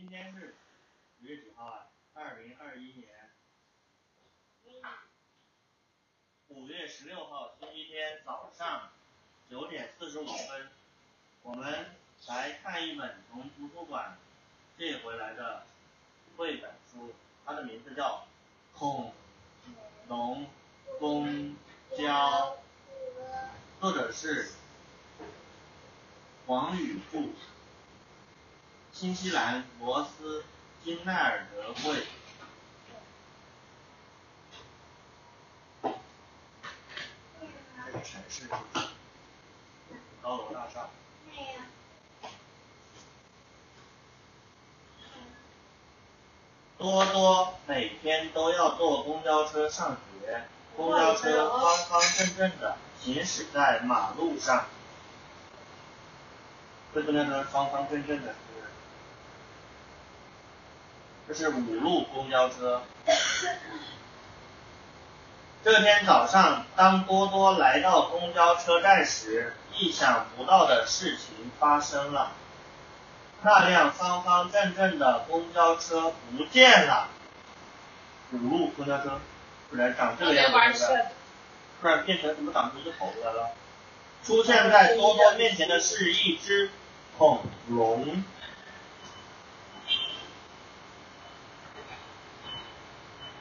今天是几月几号啊？二零二一年五月十六号，星期天早上九点四十五分，我们来看一本从图书馆借回来的绘本书，它的名字叫《恐龙公交》，作者是王宇兔。新西兰罗斯金奈尔德绘。这个城市高楼大厦。多多每天都要坐公交车上学，公交车方方正正的行驶在马路上。这公交车方方正正的。这是五路公交车。这天早上，当多多来到公交车站时，意想不到的事情发生了。那辆方方正正的公交车不见了。五路公交车，突然长这个样子，突然变成怎么长出一只头来了？出现在多多面前的是一只恐龙。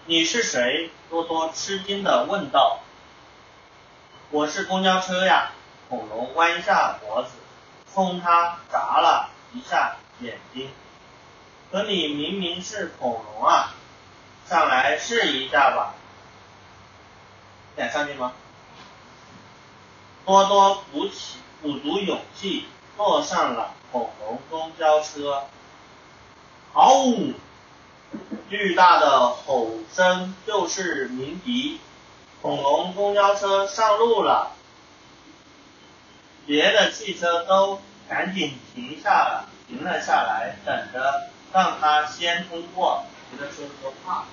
你是谁？多多吃惊的问道。我是公交车呀。恐龙弯下脖子，冲他眨了一下眼睛。可你明明是恐龙啊！上来试一下吧。敢上去吗？多多鼓起鼓足勇气，坐上了恐龙公交车。嗷呜！巨大的吼声就是鸣笛，恐龙公交车上路了，别的汽车都赶紧停下了，停了下来，等着让它先通过。别的车都怕。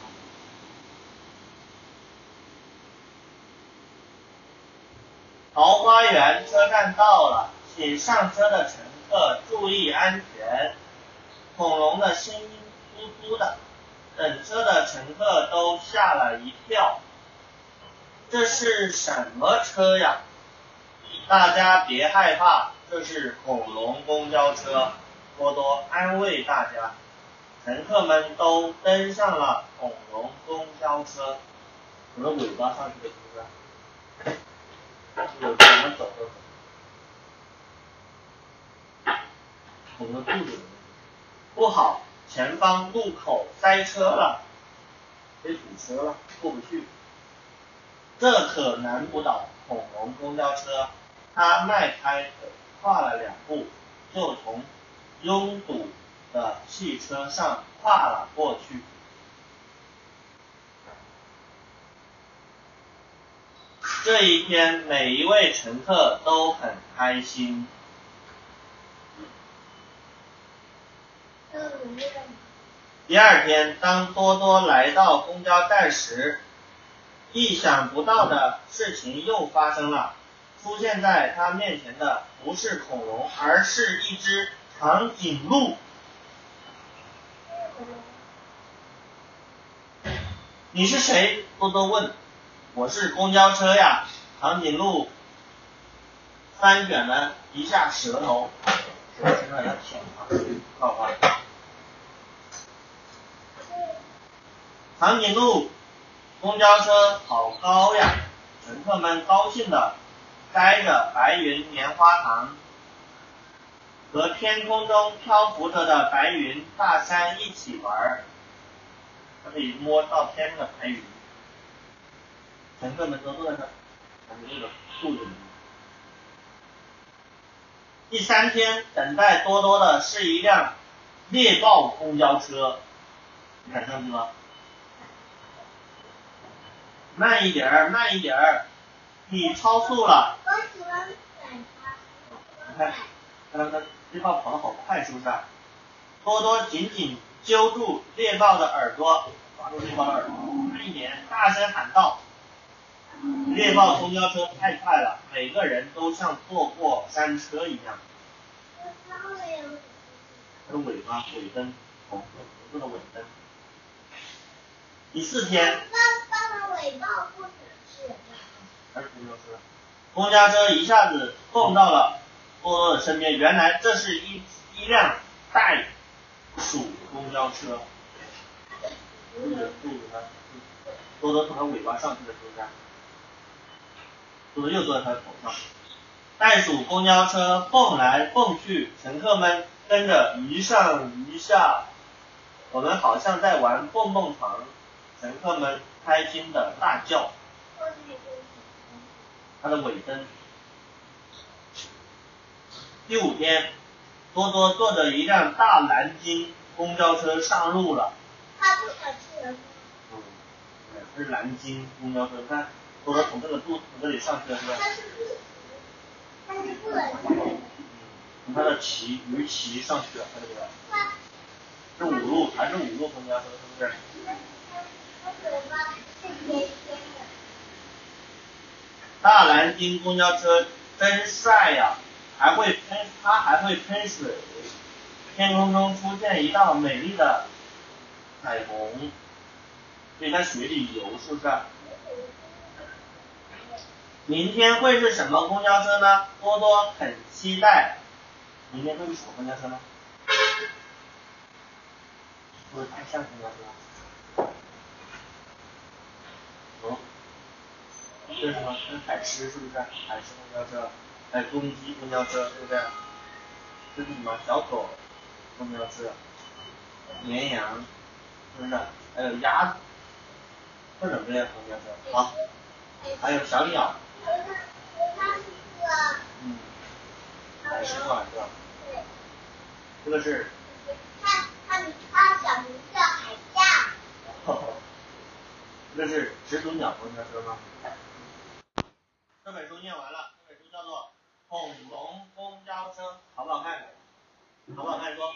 桃花源车站到了，请上车的乘客注意安全。恐龙的声音嘟嘟的。等车的乘客都吓了一跳，这是什么车呀？大家别害怕，这是恐龙公交车。多多安慰大家。乘客们都登上了恐龙公交车。我的尾巴上去的是不是？我怎么走都走。我的肚子不好。前方路口塞车了，被堵车了，过不去。这可难不倒恐龙公交车，它迈开腿跨了两步，就从拥堵的汽车上跨了过去。这一天，每一位乘客都很开心。第二天，当多多来到公交站时，意想不到的事情又发生了。出现在他面前的不是恐龙，而是一只长颈鹿。你是谁？多多问。我是公交车呀。长颈鹿翻卷了一下舌头，舌头在舔，好吧。长颈鹿公交车好高呀！乘客们高兴的摘着白云棉花糖，和天空中漂浮着的白云大山一起玩儿。它，可以摸到天上的白云。乘客们都坐在那长颈鹿的肚子里。第三天，等待多多的是一辆猎豹公交车，你敢上去吗？慢一点儿，慢一点儿，你超速了。我喜欢赶你看，看看猎豹跑得好快，是不是？多多紧紧揪住猎豹的耳朵，抓住猎豹的耳朵，慢一点，大声喊道：“猎豹公交车太快了，每个人都像坐过山车一样。”它的尾巴尾灯红色的尾灯。第四天。爸爸尾巴不能吃。还是公交车？公交车一下子蹦到了多多的身边，原来这是一一辆袋鼠公交车。多多从它尾巴上去的时候？多多又坐在它头上。袋鼠公交车蹦来蹦去，乘客们跟着一上一下，我们好像在玩蹦蹦床，乘客们开心的大叫。它的尾灯。第五天，多多坐着一辆大蓝鲸公交车上路了。它不想吃人吗？嗯，对，是蓝鲸公交车，看多多从这个肚从这里上去了，是吧？它是。从它的鳍鱼鳍上去了，看到没有。是五路还是五路公交车？是不是？大蓝鲸公交车真帅呀，还会喷，它还会喷水。天空中出现一道美丽的彩虹，可以在水里游，是不是？明天会是什么公交车呢？多多很期待。明天会是什么公交车呢？会是大象公交车？这是什么？这是海狮是不是？海狮公交车，还有公鸡公交车，对不对？这是什么？小狗公交车，绵羊，是不是？还有鸭子，各种各样公交车。好，还有小鸟。嗯。海狮嘛，是吧？这个是。它它它小名叫海象。这是始祖鸟。公交车吗？这本书念完了，这本书叫做《恐龙公交车》，好不好看？好不好看？说。